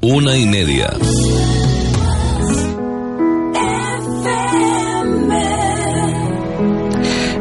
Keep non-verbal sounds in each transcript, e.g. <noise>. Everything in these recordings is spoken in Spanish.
Una y media.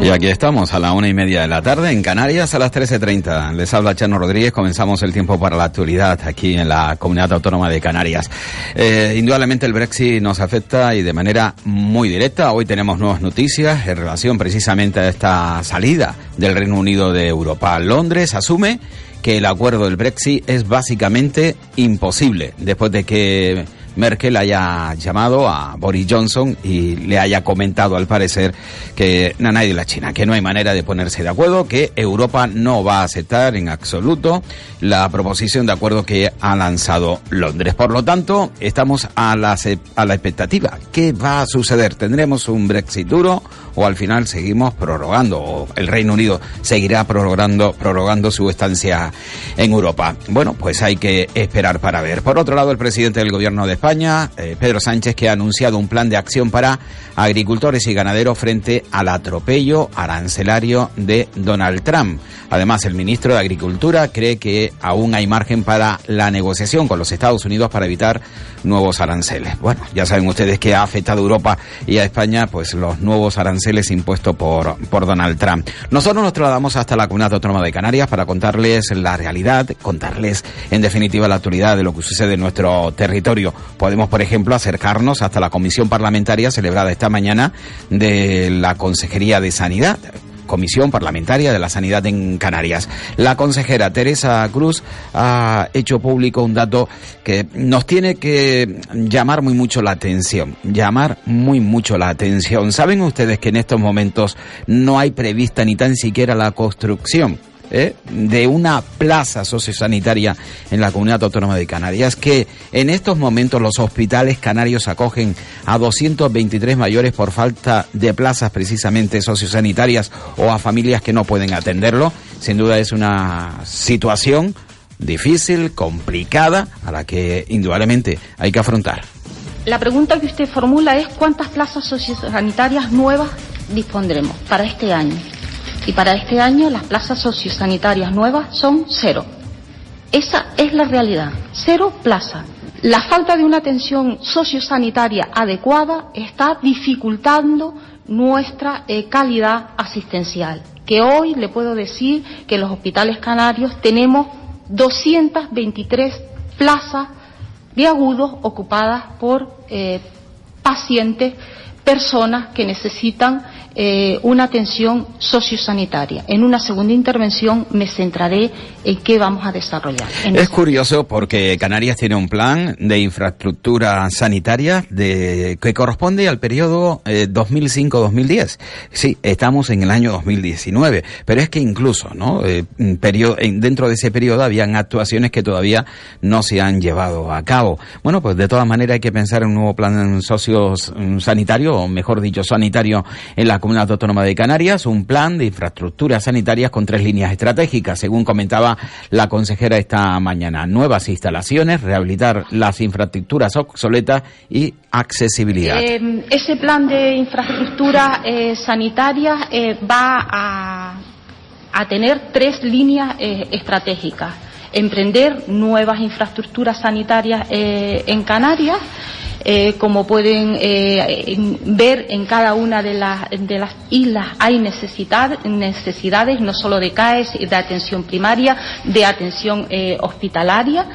Y aquí estamos a la una y media de la tarde en Canarias a las 13.30. Les habla Chano Rodríguez. Comenzamos el tiempo para la actualidad aquí en la Comunidad Autónoma de Canarias. Eh, indudablemente el Brexit nos afecta y de manera muy directa. Hoy tenemos nuevas noticias en relación precisamente a esta salida del Reino Unido de Europa. Londres asume que el acuerdo del Brexit es básicamente imposible después de que Merkel haya llamado a Boris Johnson y le haya comentado al parecer que Nanay de la China, que no hay manera de ponerse de acuerdo, que Europa no va a aceptar en absoluto la proposición de acuerdo que ha lanzado Londres. Por lo tanto, estamos a la, a la expectativa. ¿Qué va a suceder? ¿Tendremos un Brexit duro o al final seguimos prorrogando o el Reino Unido seguirá prorrogando, prorrogando su estancia en Europa? Bueno, pues hay que esperar para ver. Por otro lado, el presidente del gobierno de España, eh, Pedro Sánchez, que ha anunciado un plan de acción para agricultores y ganaderos frente al atropello arancelario de Donald Trump. Además, el ministro de Agricultura cree que aún hay margen para la negociación con los Estados Unidos para evitar nuevos aranceles. Bueno, ya saben ustedes que ha afectado a Europa y a España pues los nuevos aranceles impuestos por, por Donald Trump. Nosotros nos trasladamos hasta la Comunidad Autónoma de Canarias para contarles la realidad, contarles en definitiva la actualidad de lo que sucede en nuestro territorio. Podemos, por ejemplo, acercarnos hasta la comisión parlamentaria celebrada esta mañana de la Consejería de Sanidad Comisión Parlamentaria de la Sanidad en Canarias. La consejera Teresa Cruz ha hecho público un dato que nos tiene que llamar muy mucho la atención, llamar muy mucho la atención. ¿Saben ustedes que en estos momentos no hay prevista ni tan siquiera la construcción ¿eh? de una plaza sociosanitaria en la comunidad autónoma de Canarias, que en estos momentos los hospitales canarios acogen a 223 mayores por falta de plazas precisamente sociosanitarias o a familias que no pueden atenderlo. Sin duda es una situación difícil, complicada, a la que indudablemente hay que afrontar. La pregunta que usted formula es cuántas plazas sociosanitarias nuevas dispondremos para este año y para este año las plazas sociosanitarias nuevas son cero. Esa es la realidad, cero plazas. La falta de una atención sociosanitaria adecuada está dificultando nuestra eh, calidad asistencial, que hoy le puedo decir que en los hospitales canarios tenemos 223 plazas de agudos ocupadas por eh, pacientes, personas que necesitan eh, una atención sociosanitaria. En una segunda intervención me centraré en qué vamos a desarrollar. es curioso porque Canarias tiene un plan de infraestructura sanitaria de, que corresponde al periodo 2005-2010. Eh, sí, estamos en el año 2019, pero es que incluso, ¿no? Eh, periodo, dentro de ese periodo habían actuaciones que todavía no se han llevado a cabo. Bueno, pues de todas maneras hay que pensar en un nuevo plan sociosanitario, o mejor dicho, sanitario en la Comunidad Autónoma de Canarias un plan de infraestructuras sanitarias con tres líneas estratégicas, según comentaba la consejera esta mañana. Nuevas instalaciones, rehabilitar las infraestructuras obsoletas y accesibilidad. Eh, ese plan de infraestructuras eh, sanitarias eh, va a, a, tener tres líneas estratégicas. Emprender nuevas infraestructuras sanitarias en Canarias eh, como pueden eh, ver en cada una de, las islas hay necesidad, necesidades no solo de CAES, de atención primaria, de atención eh, hospitalaria.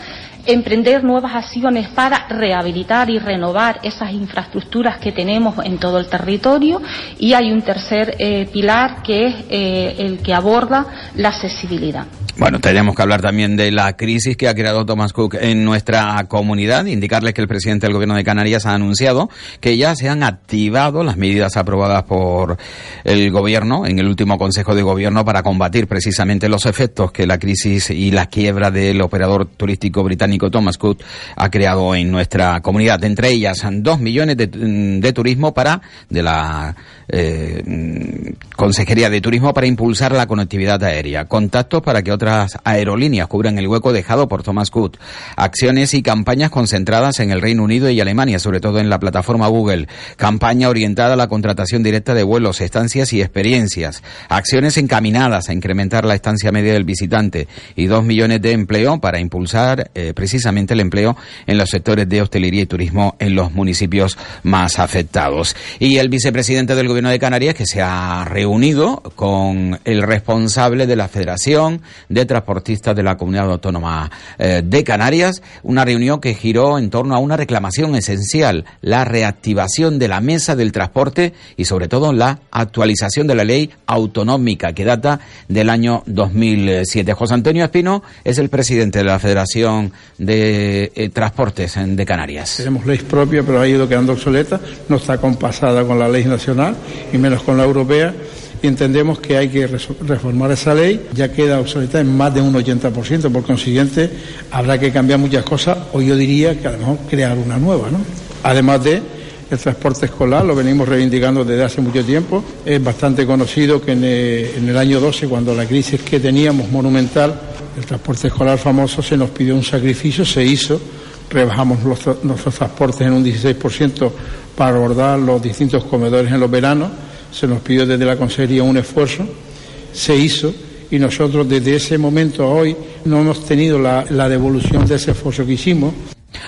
Emprender nuevas acciones para rehabilitar y renovar esas infraestructuras que tenemos en todo el territorio y hay un tercer eh, pilar que es eh, el que aborda la accesibilidad. Bueno, tenemos que hablar también de la crisis que ha creado Thomas Cook en nuestra comunidad. Indicarles que el presidente del Gobierno de Canarias ha anunciado que ya se han activado las medidas aprobadas por el Gobierno en el último Consejo de Gobierno para combatir precisamente los efectos que la crisis y la quiebra del operador turístico británico Thomas Cook ha creado en nuestra comunidad. Entre ellas, dos millones de, de turismo para de la eh, Consejería de Turismo para impulsar la conectividad aérea, contactos para que otras aerolíneas cubran el hueco dejado por Thomas Cook, acciones y campañas concentradas en el Reino Unido y Alemania, sobre todo en la plataforma Google, campaña orientada a la contratación directa de vuelos, estancias y experiencias, acciones encaminadas a incrementar la estancia media del visitante y dos millones de empleo para impulsar eh, precisamente el empleo en los sectores de hostelería y turismo en los municipios más afectados. Y el vicepresidente del Gobierno de Canarias que se ha reunido con el responsable de la Federación de Transportistas de la Comunidad Autónoma eh, de Canarias, una reunión que giró en torno a una reclamación esencial, la reactivación de la mesa del transporte y sobre todo la actualización de la ley autonómica que data del año 2007. José Antonio Espino es el presidente de la Federación de eh, Transportes de Canarias. Tenemos ley propia, pero ha ido quedando obsoleta, no está compasada con la ley nacional y menos con la europea y entendemos que hay que reformar esa ley, ya queda obsoleta en más de un 80%, por consiguiente habrá que cambiar muchas cosas o yo diría que a lo mejor crear una nueva, ¿no? Además de el transporte escolar, lo venimos reivindicando desde hace mucho tiempo. Es bastante conocido que en el, año 12, cuando la crisis que teníamos monumental, el transporte escolar famoso, se nos pidió un sacrificio, se hizo, rebajamos nuestros transportes en un 16% para abordar los distintos comedores en los veranos. Se nos pidió desde la Consejería un esfuerzo, se hizo y nosotros desde ese momento a hoy no hemos tenido la, la devolución de ese esfuerzo que hicimos.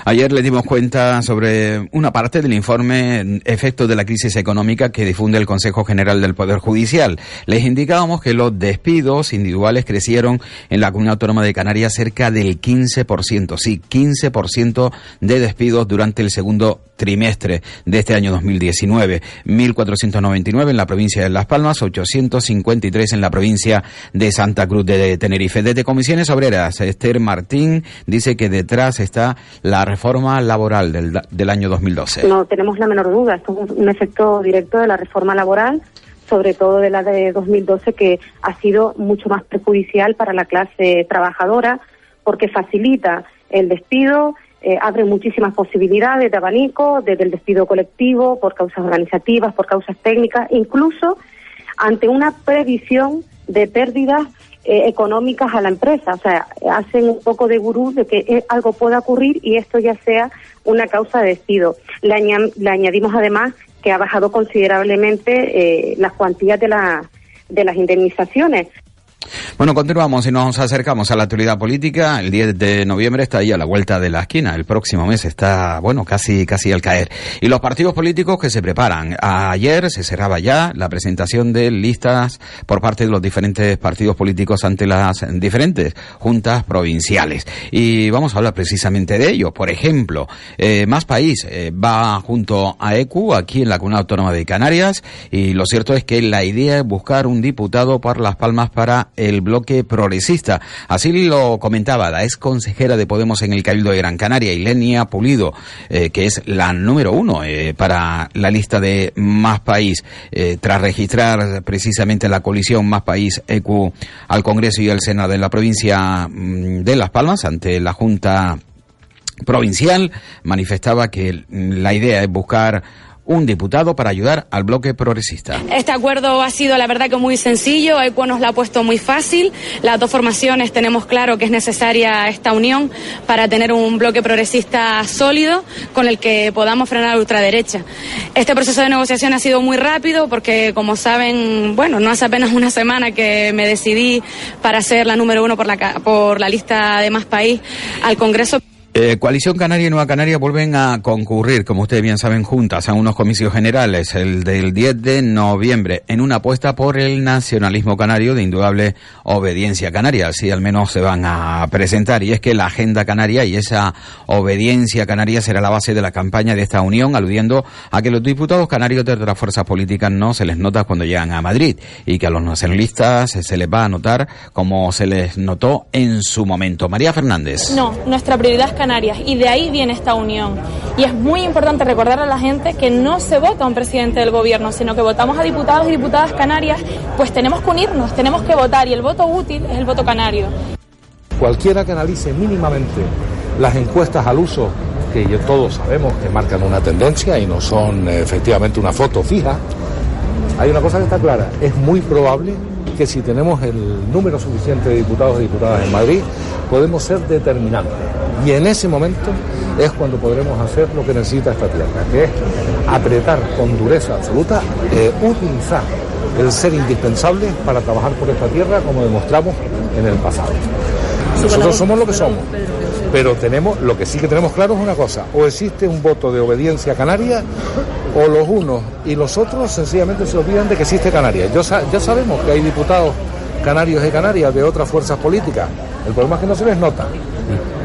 Ayer le dimos cuenta sobre una parte del informe Efectos de la crisis económica que difunde el Consejo General del Poder Judicial. Les indicábamos que los despidos individuales crecieron en la Comunidad Autónoma de Canarias cerca del 15%. Sí, 15% de despidos durante el segundo trimestre de este año 2019. 1.499 en la provincia de Las Palmas, 853 en la provincia de Santa Cruz de Tenerife. Desde Comisiones Obreras, Esther Martín dice que detrás está la reforma laboral del, del año 2012. No tenemos la menor duda, esto es un efecto directo de la reforma laboral sobre todo de la de 2012, que ha sido mucho más perjudicial para la clase trabajadora, porque facilita el despido, eh, abre muchísimas posibilidades de abanico, desde el despido colectivo, por causas organizativas, por causas técnicas, incluso ante una previsión de pérdidas eh, económicas a la empresa. O sea, hacen un poco de gurú de que eh, algo pueda ocurrir y esto ya sea una causa de despido. Le, añadimos además que ha bajado considerablemente las cuantías de, de las indemnizaciones. Bueno, continuamos y nos acercamos a la actualidad política. El 10 de noviembre está ahí a la vuelta de la esquina. El próximo mes está, bueno, casi, casi al caer. Y los partidos políticos que se preparan. Ayer se cerraba ya la presentación de listas por parte de los diferentes partidos políticos ante las diferentes juntas provinciales. Y vamos a hablar precisamente de ello. Por ejemplo, eh, Más País eh, va junto a ECU aquí en la Comunidad Autónoma de Canarias. Y lo cierto es que la idea es buscar un diputado por Las Palmas para el bloque progresista. Así lo comentaba la ex consejera de Podemos en el Cabildo de Gran Canaria, Ilenia Pulido, eh, que es la número uno eh, para la lista de Más País, eh, tras registrar precisamente la coalición Más País EQ al Congreso y al Senado de la provincia mm, de Las Palmas ante la Junta provincial manifestaba que la idea es buscar un diputado para ayudar al bloque progresista. Este acuerdo ha sido, la verdad, que muy sencillo. ECUO nos lo ha puesto muy fácil. Las dos formaciones tenemos claro que es necesaria esta unión para tener un bloque progresista sólido con el que podamos frenar la ultraderecha. Este proceso de negociación ha sido muy rápido porque, como saben, bueno, no hace apenas una semana que me decidí para ser la número uno por la, por la lista de Más País al Congreso. Eh, Coalición Canaria y Nueva Canaria vuelven a concurrir, como ustedes bien saben, juntas a unos comicios generales, el del 10 de noviembre, en una apuesta por el nacionalismo canario de indudable obediencia canaria. Así al menos se van a presentar. Y es que la agenda canaria y esa obediencia canaria será la base de la campaña de esta unión, aludiendo a que los diputados canarios de otras fuerzas políticas no se les nota cuando llegan a Madrid y que a los nacionalistas se les va a notar como se les notó en su momento. María Fernández. No, nuestra prioridad es Y de ahí viene esta unión. Y es muy importante recordar a la gente que no se vota un presidente del gobierno, sino que votamos a diputados y diputadas canarias, pues tenemos que unirnos, tenemos que votar y el voto útil es el voto canario. Cualquiera que analice mínimamente las encuestas al uso, que todos sabemos que marcan una tendencia y no son eh, efectivamente una foto fija, hay una cosa que está clara, es muy probable que si tenemos el número suficiente de diputados y diputadas en Madrid, podemos ser determinantes. Y en ese momento es cuando podremos hacer lo que necesita esta tierra, que es apretar con dureza absoluta, eh, utilizar el ser indispensable para trabajar por esta tierra como demostramos en el pasado. Nosotros somos lo que somos, pero tenemos, lo que sí que tenemos claro es una cosa, o existe un voto de obediencia canaria o los unos y los otros sencillamente se olvidan de que existe Canarias. ya sabemos que hay diputados canarios y canarias de otras fuerzas políticas. El problema es que no se les nota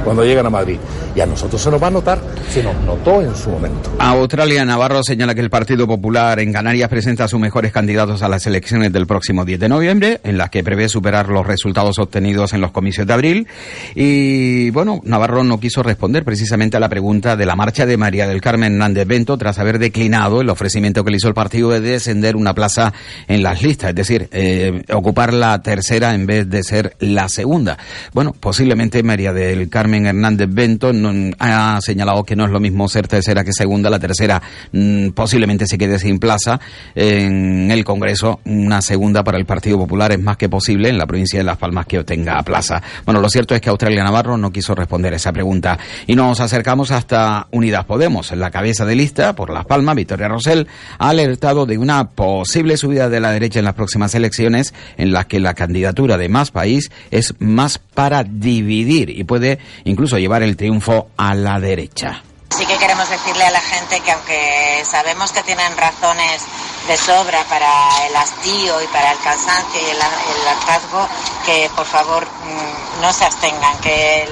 cuando llegan a Madrid. Y a nosotros se nos va a notar, se nos notó en su momento. Australia Navarro señala que el Partido Popular en Canarias presenta a sus mejores candidatos a las elecciones del próximo 10 de noviembre, en las que prevé superar los resultados obtenidos en los comicios de abril. Y bueno, Navarro no quiso responder precisamente a la pregunta de la marcha de María del Carmen Hernández Bento tras haber declinado el ofrecimiento que le hizo el partido de descender una plaza en las listas, es decir, eh, ocupar la tercera en vez de ser la segunda. Bueno, posiblemente María del Carmen Hernández Bento ha señalado que no es lo mismo ser tercera que segunda. La tercera mm, posiblemente se quede sin plaza en el Congreso. Una segunda para el Partido Popular es más que posible en la provincia de Las Palmas que obtenga plaza. Bueno, lo cierto es que Australia Navarro no quiso responder esa pregunta. Y nos acercamos hasta Unidas Podemos. La cabeza de lista por Las Palmas, Victoria Rosell, ha alertado de una posible subida de la derecha en las próximas elecciones en las que la candidatura de Más País es más para dividir y puede incluso llevar el triunfo a la derecha. Sí que queremos decirle a la gente que aunque sabemos que tienen razones de sobra para el hastío y para el cansancio y el, hartazgo, que por favor mm, no se abstengan, que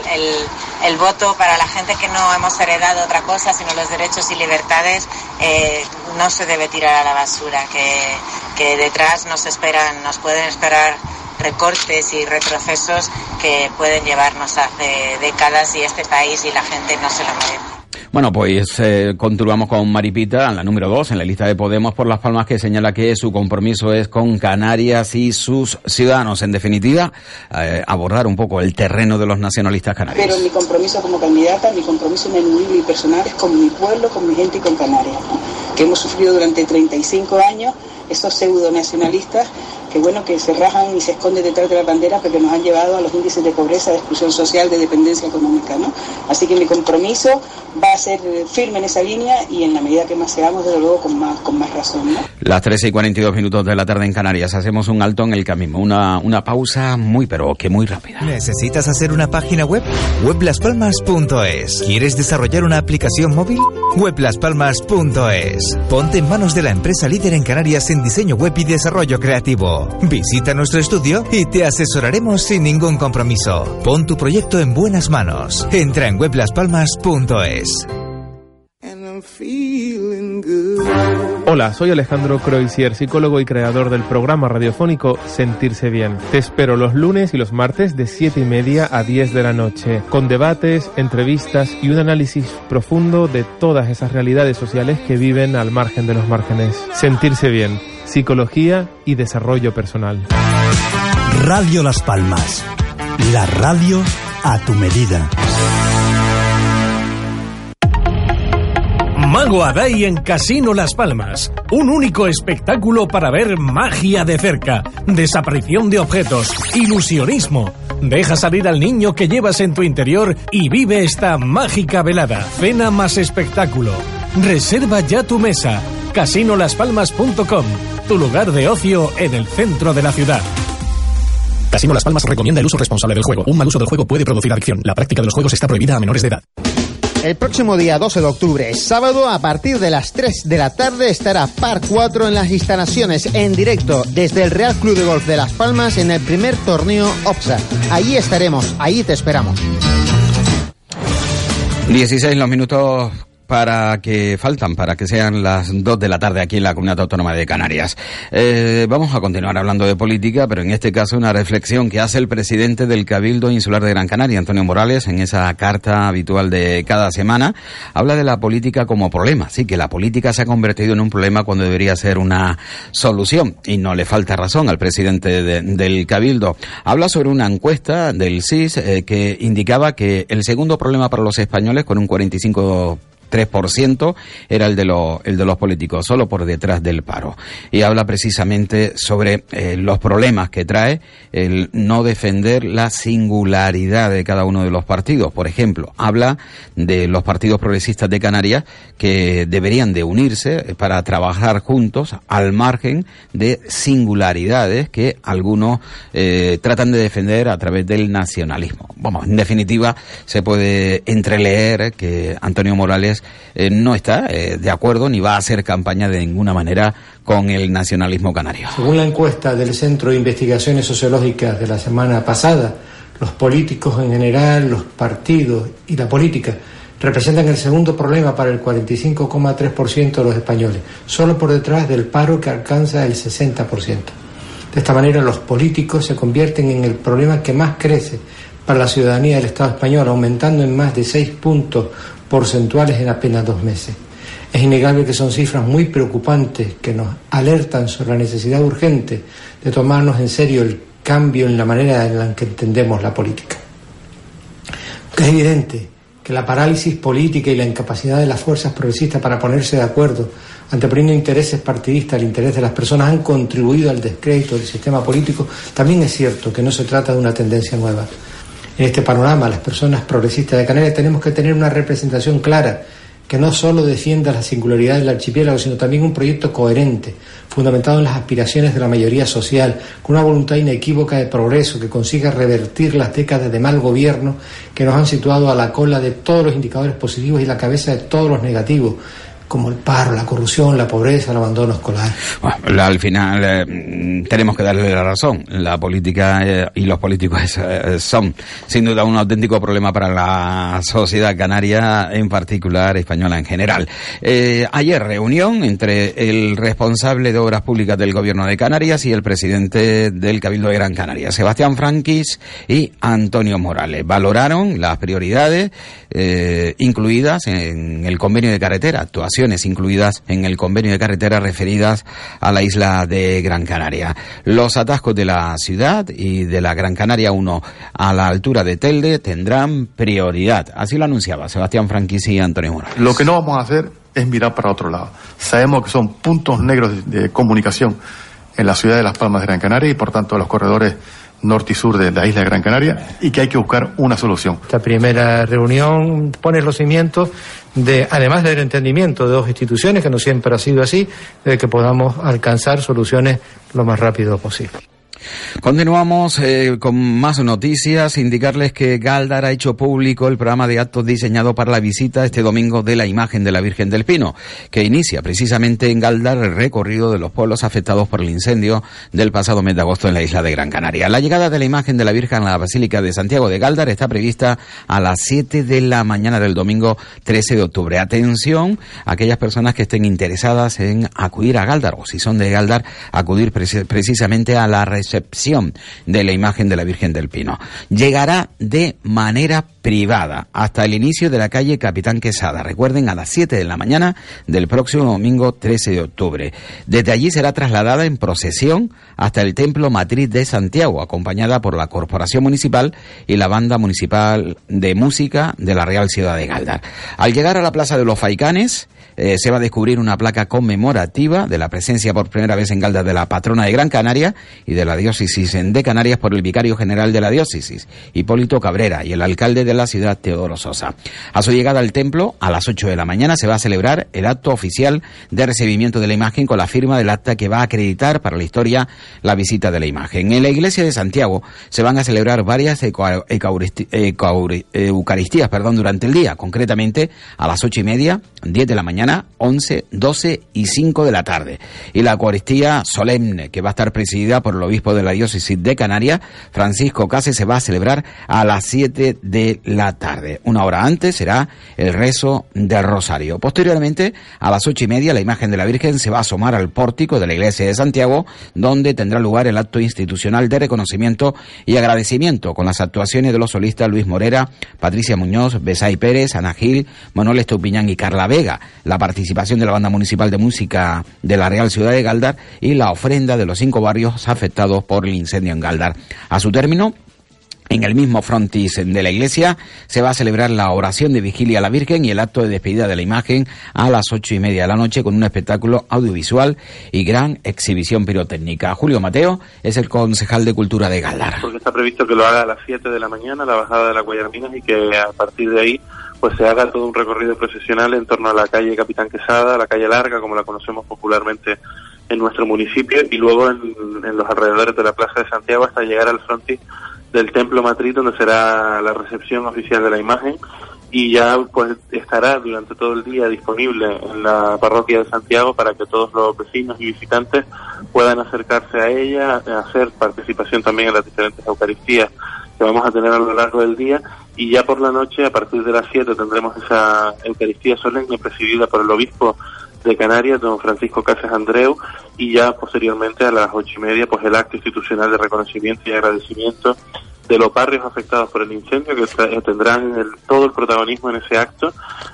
el, voto para la gente que no hemos heredado otra cosa sino los derechos y libertades eh, no se debe tirar a la basura, que, que detrás nos esperan, nos pueden esperar recortes y retrocesos que pueden llevarnos hace décadas y este país y la gente no se lo merece. Bueno, pues eh, continuamos con Maripita, la número dos en la lista de Podemos por Las Palmas, que señala que su compromiso es con Canarias y sus ciudadanos. En definitiva, eh, abordar un poco el terreno de los nacionalistas canarios. Pero mi compromiso como candidata, mi compromiso ineludible y personal es con mi pueblo, con mi gente y con Canarias, que hemos sufrido durante 35 años estos pseudo nacionalistas que bueno que se rajan y se esconden detrás de la bandera porque nos han llevado a los índices de pobreza, de exclusión social, de dependencia económica, ¿no? Así que mi compromiso va a ser firme en esa línea y en la medida que más seamos, desde luego, con más, con más razón, ¿no? Las 13 y 42 minutos de la tarde en Canarias, hacemos un alto en el camino, una, una pausa muy pero que muy rápida. ¿Necesitas hacer una página web? weblaspalmas.es. ¿Quieres desarrollar una aplicación móvil? weblaspalmas.es. Ponte en manos de la empresa líder en Canarias en diseño web y desarrollo creativo. Visita nuestro estudio y te asesoraremos sin ningún compromiso. Pon tu proyecto en buenas manos. Entra en weblaspalmas.es. Hola, soy Alejandro Croisier, psicólogo y creador del programa radiofónico Sentirse Bien. Te espero los lunes y los martes de 7 y media a 10 de la noche, con debates, entrevistas y un análisis profundo de todas esas realidades sociales que viven al margen de los márgenes. Sentirse Bien Psicología y Desarrollo Personal. Radio Las Palmas. La radio a tu medida. Mago Adai en Casino Las Palmas. Un único espectáculo para ver magia de cerca, desaparición de objetos, ilusionismo. Deja salir al niño que llevas en tu interior y vive esta mágica velada. Cena más espectáculo. Reserva ya tu mesa. Casinolaspalmas.com tu lugar de ocio en el centro de la ciudad. Casino Las Palmas recomienda el uso responsable del juego. Un mal uso del juego puede producir adicción. La práctica de los juegos está prohibida a menores de edad. El próximo día 12 de octubre, sábado, a partir de las 3 de la tarde, estará Par 4 en las instalaciones en directo desde el Real Club de Golf de Las Palmas en el primer torneo OPSA. Allí estaremos, ahí te esperamos. 16 los minutos para que faltan, para que sean las dos de la tarde aquí en la Comunidad Autónoma de Canarias. Eh, vamos a continuar hablando de política, pero en este caso una reflexión que hace el presidente del Cabildo Insular de Gran Canaria, Antonio Morales, en esa carta habitual de cada semana, habla de la política como problema. Sí, que la política se ha convertido en un problema cuando debería ser una solución. Y no le falta razón al presidente del Cabildo. Habla sobre una encuesta del CIS eh, que indicaba que el segundo problema para los españoles, con un 45 3% era el de, los el de los políticos, solo por detrás del paro. Y habla precisamente sobre eh, los problemas que trae el no defender la singularidad de cada uno de los partidos. Por ejemplo, habla de los partidos progresistas de Canarias que deberían de unirse para trabajar juntos al margen de singularidades que algunos eh, tratan de defender a través del nacionalismo. Vamos, en definitiva, se puede entreleer que Antonio Morales eh, no está eh, de acuerdo ni va a hacer campaña de ninguna manera con el nacionalismo canario. Según la encuesta del Centro de Investigaciones Sociológicas de la semana pasada, los políticos en general, los partidos y la política representan el segundo problema para el 45,3% de los españoles, solo por detrás del paro que alcanza el 60%. De esta manera los políticos se convierten en el problema que más crece para la ciudadanía del Estado español, aumentando en más de 6 puntos porcentuales en apenas dos meses. Es innegable que son cifras muy preocupantes que nos alertan sobre la necesidad urgente de tomarnos en serio el cambio en la manera en la que entendemos la política. Es evidente que la parálisis política y la incapacidad de las fuerzas progresistas para ponerse de acuerdo, anteponiendo intereses partidistas al interés de las personas, han contribuido al descrédito del sistema político. También es cierto que no se trata de una tendencia nueva. En este panorama, las personas progresistas de Canarias tenemos que tener una representación clara que no solo defienda la singularidad del archipiélago, sino también un proyecto coherente, fundamentado en las aspiraciones de la mayoría social, con una voluntad inequívoca de progreso que consiga revertir las décadas de mal gobierno que nos han situado a la cola de todos los indicadores positivos y la cabeza de todos los negativos, como el paro, la corrupción, la pobreza, el abandono escolar. Bueno, al final eh, tenemos que darle la razón. La política eh, y los políticos <laughs> eh, son sin duda un auténtico problema para la sociedad canaria, en particular española en general. ayer reunión entre el responsable de obras públicas del gobierno de Canarias y el presidente del Cabildo de Gran Canaria, Sebastián Franquis y Antonio Morales. Valoraron las prioridades incluidas en el convenio de carretera, actuación incluidas en el convenio de carretera referidas a la isla de Gran Canaria. Los atascos de la ciudad y de la Gran Canaria 1 a la altura de Telde tendrán prioridad. Así lo anunciaba Sebastián Franquisi y Antonio Morales. Lo que no vamos a hacer es mirar para otro lado. Sabemos que son puntos negros de, de comunicación en la ciudad de Las Palmas de Gran Canaria y por tanto los corredores norte y sur de la isla de Gran Canaria y que hay que buscar una solución. Esta primera reunión pone los cimientos de, además del entendimiento de dos instituciones, que no siempre ha sido así, de que podamos alcanzar soluciones lo más rápido posible. Continuamos eh, con más noticias. Indicarles que Galdar ha hecho público el programa de actos diseñado para la visita este domingo de la imagen de la Virgen del Pino, que inicia precisamente en Galdar el recorrido de los pueblos afectados por el incendio del pasado mes de agosto en la isla de Gran Canaria. La llegada de la imagen de la Virgen a la Basílica de Santiago de Galdar está prevista a las 7 de la mañana del domingo 13 de octubre. Atención a aquellas personas que estén interesadas en acudir a Galdar o si son de Galdar, acudir precisamente a la de la imagen de la Virgen del Pino. Llegará de manera privada hasta el inicio de la calle Capitán Quesada. Recuerden, a las 7 de la mañana del próximo domingo 13 de octubre. Desde allí será trasladada en procesión hasta el Templo Matriz de Santiago, acompañada por la Corporación Municipal y la Banda Municipal de Música de la Real Ciudad de Galdar. Al llegar a la Plaza de los Faicanes, eh, se va a descubrir una placa conmemorativa de la presencia por primera vez en Galdar de la patrona de Gran Canaria y de la diócesis de Canarias por el vicario general de la diócesis, Hipólito Cabrera, y el alcalde de de la ciudad Teodoro Sosa. A su llegada al templo, a las 8 de la mañana, se va a celebrar el acto oficial de recibimiento de la imagen con la firma del acta que va a acreditar para la historia la visita de la imagen. En la iglesia de Santiago se van a celebrar varias eucaristías perdón, durante el día, concretamente a las ocho y media, 10 de la mañana, 11, 12 y 5 de la tarde. Y la Eucaristía solemne, que va a estar presidida por el obispo de la diócesis de Canarias, Francisco Case, se va a celebrar a las 7 de la tarde. Una hora antes será el rezo del rosario. Posteriormente, a las ocho y media, la imagen de la Virgen se va a asomar al pórtico de la iglesia de Santiago, donde tendrá lugar el acto institucional de reconocimiento y agradecimiento con las actuaciones de los solistas Luis Morera, Patricia Muñoz, Besay Pérez, Ana Gil, Manuel Estupiñán y Carla Vega, la participación de la Banda Municipal de Música de la Real Ciudad de Galdar y la ofrenda de los cinco barrios afectados por el incendio en Galdar. A su término, en el mismo frontis de la iglesia se va a celebrar la oración de vigilia a la Virgen y el acto de despedida de la imagen a las ocho y media de la noche con un espectáculo audiovisual y gran exhibición pirotécnica. Julio Mateo es el concejal de Cultura de Galdar. Porque está previsto que lo haga a las 7 de la mañana, la bajada de la Guayarminas, y que a partir de ahí pues se haga todo un recorrido procesional en torno a la calle Capitán Quesada, la calle Larga, como la conocemos popularmente en nuestro municipio, y luego en, en los alrededores de la Plaza de Santiago hasta llegar al frontis del templo matriz donde será la recepción oficial de la imagen y ya pues estará durante todo el día disponible en la parroquia de Santiago para que todos los vecinos y visitantes puedan acercarse a ella, hacer participación también en las diferentes Eucaristías que vamos a tener a lo largo del día. Y ya por la noche a partir de las 7 tendremos esa Eucaristía solemne presidida por el obispo de Canarias, don Francisco Cáceres Andreu, y ya posteriormente a las ocho y media, pues el acto institucional de reconocimiento y agradecimiento de los barrios afectados por el incendio, que tendrán todo el protagonismo en ese acto,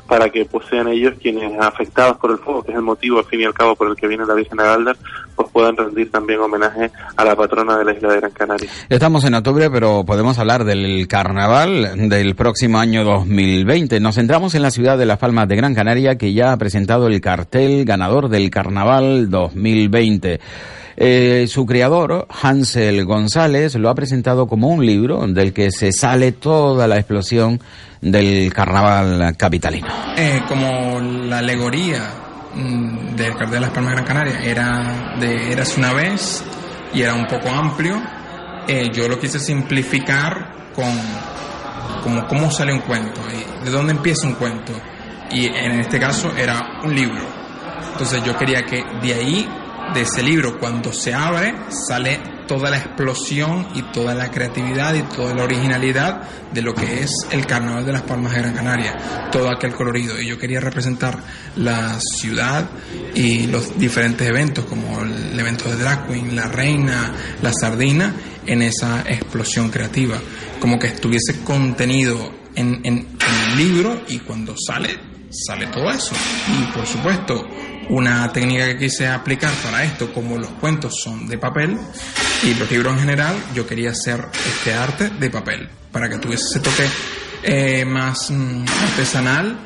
para que pues sean ellos quienes afectados por el fuego, que es el motivo al fin y al cabo por el que viene la Virgen de Galdar, pues puedan rendir también homenaje a la patrona de la isla de Gran Canaria. Estamos en octubre, pero podemos hablar del carnaval del próximo año 2020. Nos centramos en la ciudad de Las Palmas de Gran Canaria, que ya ha presentado el cartel ganador del carnaval 2020. Eh, su creador, Hansel González, lo ha presentado como un libro del que se sale toda la explosión del carnaval capitalino. Eh, como la alegoría mm, del cartel de las Palmas de Gran Canaria era de Eras una vez y era un poco amplio, eh, yo lo quise simplificar con como cómo sale un cuento y de dónde empieza un cuento. Y en este caso era un libro. Entonces yo quería que de ahí de ese libro, cuando se abre, sale toda la explosión y toda la creatividad y toda la originalidad de lo que es el Carnaval de las Palmas de Gran Canaria, todo aquel colorido. Y yo quería representar la ciudad y los diferentes eventos, como el evento de Drag la Reina, la Sardina, en esa explosión creativa. Como que estuviese contenido en, en el libro y cuando sale, sale todo eso. Y por supuesto, una técnica que quise aplicar para esto, como los cuentos son de papel y los libros en general, yo quería hacer este arte de papel, para que tuviese ese toque eh, más mm, artesanal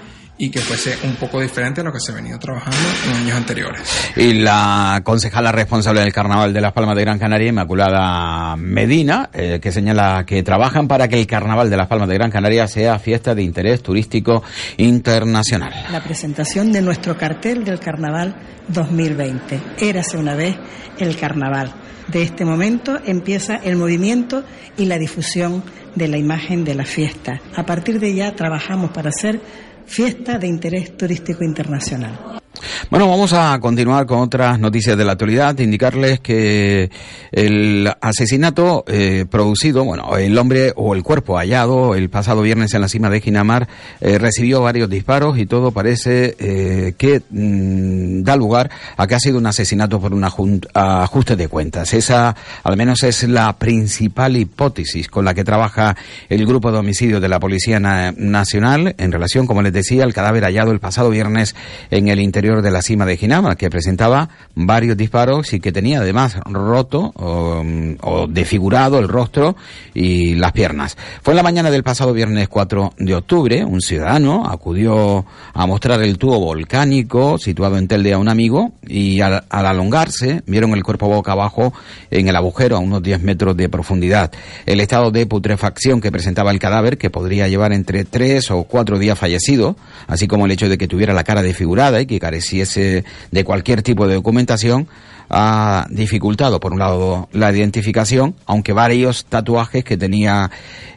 y que fuese un poco diferente a lo que se ha venido trabajando en años anteriores. Y la concejala responsable del Carnaval de las Palmas de Gran Canaria, Inmaculada Medina, eh, que señala que trabajan para que el Carnaval de las Palmas de Gran Canaria sea fiesta de interés turístico internacional. La presentación de nuestro cartel del Carnaval 2020. Érase una vez el Carnaval. De este momento empieza el movimiento y la difusión de la imagen de la fiesta. A partir de ya trabajamos para hacer fiesta de interés turístico internacional. Bueno, vamos a continuar con otras noticias de la actualidad. Indicarles que el asesinato eh, producido, bueno, el hombre o el cuerpo hallado el pasado viernes en la cima de Ginamar eh, recibió varios disparos y todo parece eh, que mm, da lugar a que ha sido un asesinato por un ajuste de cuentas. Esa, al menos, es la principal hipótesis con la que trabaja el grupo de homicidio de la Policía Nacional en relación, como les decía, al cadáver hallado el pasado viernes en el interior de la cima de Ginama, que presentaba varios disparos y que tenía además roto o, o desfigurado el rostro y las piernas. Fue en la mañana del pasado viernes 4 de octubre, un ciudadano acudió a mostrar el tubo volcánico situado en Telde a un amigo y al, al alongarse vieron el cuerpo boca abajo en el agujero a unos 10 metros de profundidad. El estado de putrefacción que presentaba el cadáver, que podría llevar entre 3 o 4 días fallecido, así como el hecho de que tuviera la cara desfigurada y que de cualquier tipo de documentación, ha dificultado, por un lado, la identificación, aunque varios tatuajes que tenía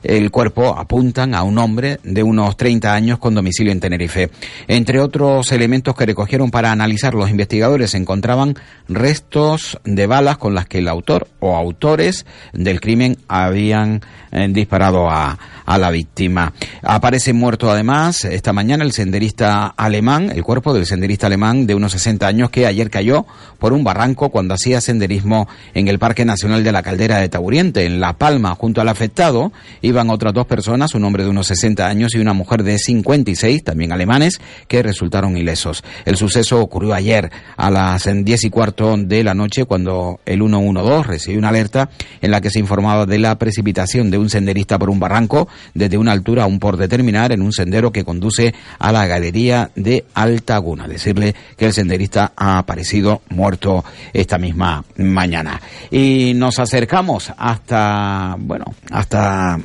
el cuerpo apuntan a un hombre de unos 30 años con domicilio en Tenerife. Entre otros elementos que recogieron para analizar los investigadores se encontraban restos de balas con las que el autor o autores del crimen habían eh, disparado a, a la víctima. Aparece muerto además esta mañana el senderista alemán, el cuerpo del senderista alemán de unos 60 años que ayer cayó por un barranco cuando hacía senderismo en el Parque Nacional de la Caldera de Taburiente, en La Palma, junto al afectado. Iban otras dos personas, un hombre de unos 60 años y una mujer de 56, también alemanes, que resultaron ilesos. El suceso ocurrió ayer a las 10 y cuarto de la noche cuando el 112 recibió una alerta en la que se informaba de la precipitación de un senderista por un barranco desde una altura aún por determinar en un sendero que conduce a la galería de Altaguna. Decirle que el senderista ha aparecido muerto esta misma mañana. Y nos acercamos hasta, bueno, hasta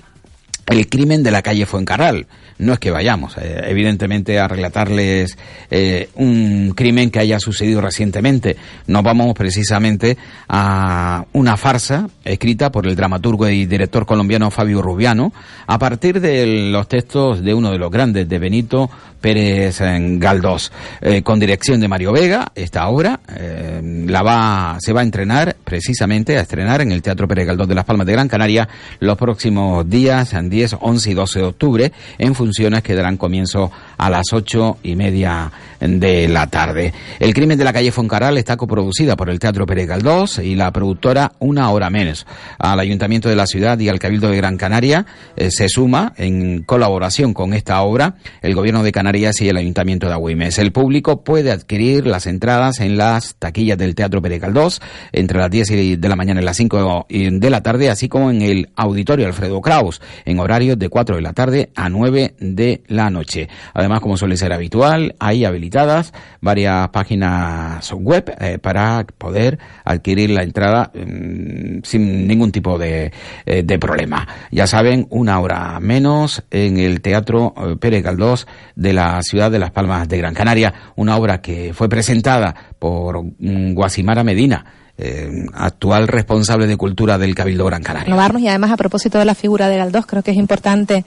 el crimen de la calle Fuencarral no es que vayamos, eh, evidentemente, a relatarles eh, un crimen que haya sucedido recientemente. Nos vamos precisamente a una farsa escrita por el dramaturgo y director colombiano Fabio Rubiano a partir de los textos de uno de los grandes, de Benito Pérez Galdós, eh, con dirección de Mario Vega. Esta obra la va, se va a entrenar precisamente a estrenar en el Teatro Pérez Galdós de Las Palmas de Gran Canaria los próximos días, 10, 11 y 12 de octubre, en funciones que darán comienzo a las ocho y media de la tarde. El crimen de la calle Foncaral está coproducida por el Teatro Pérez Galdós y la productora Una Hora Menos. Al Ayuntamiento de la Ciudad y al Cabildo de Gran Canaria eh, se suma en colaboración con esta obra el Gobierno de Canarias y el Ayuntamiento de Agüimes. El público puede adquirir las entradas en las taquillas del Teatro Pérez Galdós entre las 10 de la mañana y las 5 de la tarde, así como en el Auditorio Alfredo Kraus en horarios de 4 de la tarde a 9 de la noche. Como suele ser habitual, hay habilitadas varias páginas web eh, para poder adquirir la entrada mm, sin ningún tipo de, eh, de, problema. Ya saben, una hora menos en el Teatro eh, Pérez Galdós de la ciudad de Las Palmas de Gran Canaria, una obra que fue presentada por mm, Guasimara Medina. Eh, actual responsable de cultura del Cabildo Gran Canaria. y además a propósito de la figura de Galdós, creo que es importante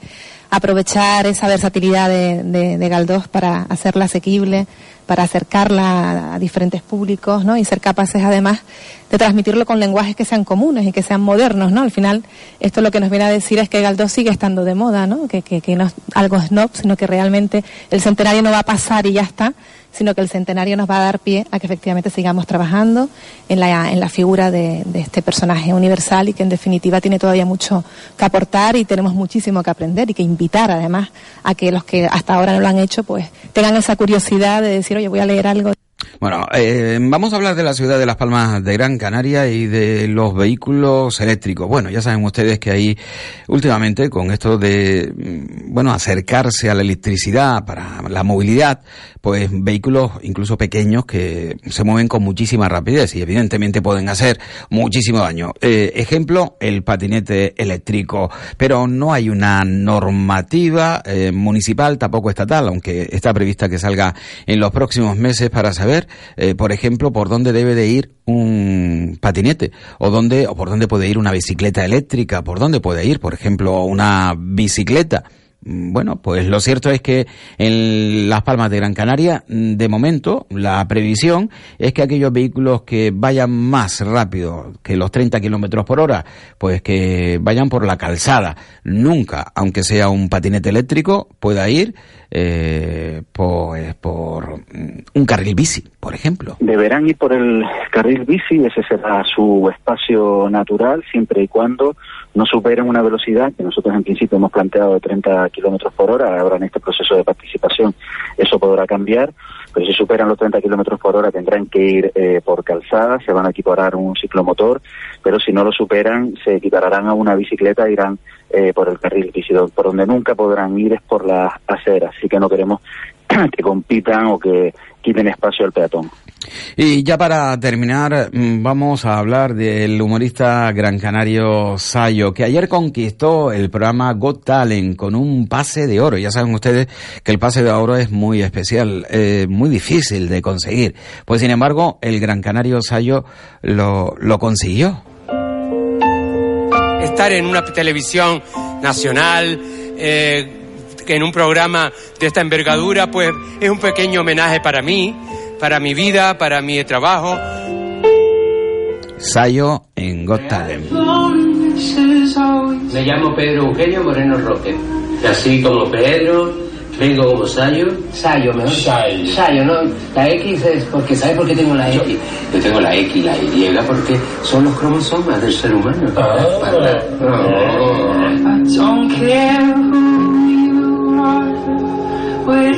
aprovechar esa versatilidad de, de, de Galdós para hacerla asequible, para acercarla a, diferentes públicos, ¿no? Y ser capaces además de transmitirlo con lenguajes que sean comunes y que sean modernos, ¿no? Al final, esto lo que nos viene a decir es que Galdós sigue estando de moda, ¿no? Que, que, que no es algo snob, sino que realmente el centenario no va a pasar y ya está, sino que el centenario nos va a dar pie a que efectivamente sigamos trabajando en la, en la figura de, de, este personaje universal y que en definitiva tiene todavía mucho que aportar y tenemos muchísimo que aprender y que invitar además a que los que hasta ahora no lo han hecho pues tengan esa curiosidad de decir, oye, voy a leer algo. Bueno, eh, vamos a hablar de la ciudad de Las Palmas de Gran Canaria y de los vehículos eléctricos. Bueno, ya saben ustedes que ahí últimamente con esto de, mm, bueno, acercarse a la electricidad para la movilidad, pues vehículos incluso pequeños que se mueven con muchísima rapidez y evidentemente pueden hacer muchísimo daño. Eh, ejemplo, el patinete eléctrico, pero no hay una normativa eh, municipal, tampoco estatal, aunque está prevista que salga en los próximos meses para saber, eh, por ejemplo, por dónde debe de ir un patinete o dónde o por dónde puede ir una bicicleta eléctrica, por dónde puede ir, por ejemplo, una bicicleta. Bueno, pues lo cierto es que en Las Palmas de Gran Canaria, de momento, la previsión es que aquellos vehículos que vayan más rápido que los 30 kilómetros por hora, pues que vayan por la calzada. Nunca, aunque sea un patinete eléctrico, pueda ir eh, pues por un carril bici, por ejemplo. Deberán ir por el carril bici, ese será su espacio natural, siempre y cuando no superen una velocidad que nosotros en principio hemos planteado de 30 kilómetros por hora. Ahora en este proceso de participación eso podrá cambiar. Pero si superan los 30 kilómetros por hora tendrán que ir eh, por calzada, se van a equiparar un ciclomotor, pero si no lo superan se equipararán a una bicicleta e irán eh, por el carril bici. Por donde nunca podrán ir es por las aceras, así que no queremos <clears throat> que compitan o que quiten espacio al peatón. Y ya para terminar, mm, vamos a hablar del humorista gran canario Sayo, que ayer conquistó el programa Got Talent con un pase de oro. Ya saben ustedes que el pase de oro es muy especial, eh, muy difícil de conseguir. Pues sin embargo, el gran canario Sayo lo, lo consiguió. Estar en una televisión nacional, eh, en un programa de esta envergadura, pues es un pequeño homenaje para mí para mi vida, para mi trabajo. Sayo en Got Talent. Me llamo Pedro Eugenio Moreno Roque. Así como Pedro, vengo como Sayo. Sayo, mejor. Sayo. Sayo, ¿no? La X es porque, ¿sabes por qué tengo la X? Yo tengo la X y la Y porque son los cromosomas del ser humano. Ah. Para-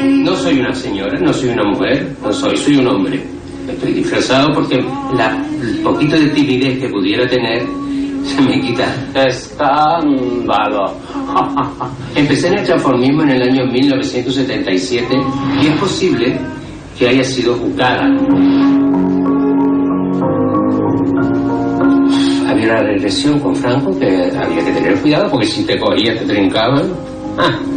No soy una señora, no soy una mujer, no soy, soy un hombre. Estoy disfrazado porque la, el poquito de timidez que pudiera tener se me quita. Escándalo. <laughs> Empecé en el transformismo en el año 1977 y es posible que haya sido juzgada. Había una regresión con Franco que había que tener cuidado porque si te cogías te trincaban. Ah, ¿Te has sentido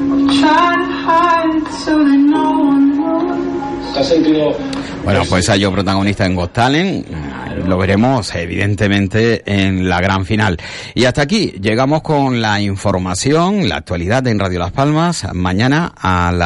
Bueno, pues Sayo protagonista en Got Talent. Lo veremos evidentemente en la gran final. Y hasta aquí llegamos con la información, la actualidad en Radio Las Palmas. Mañana a la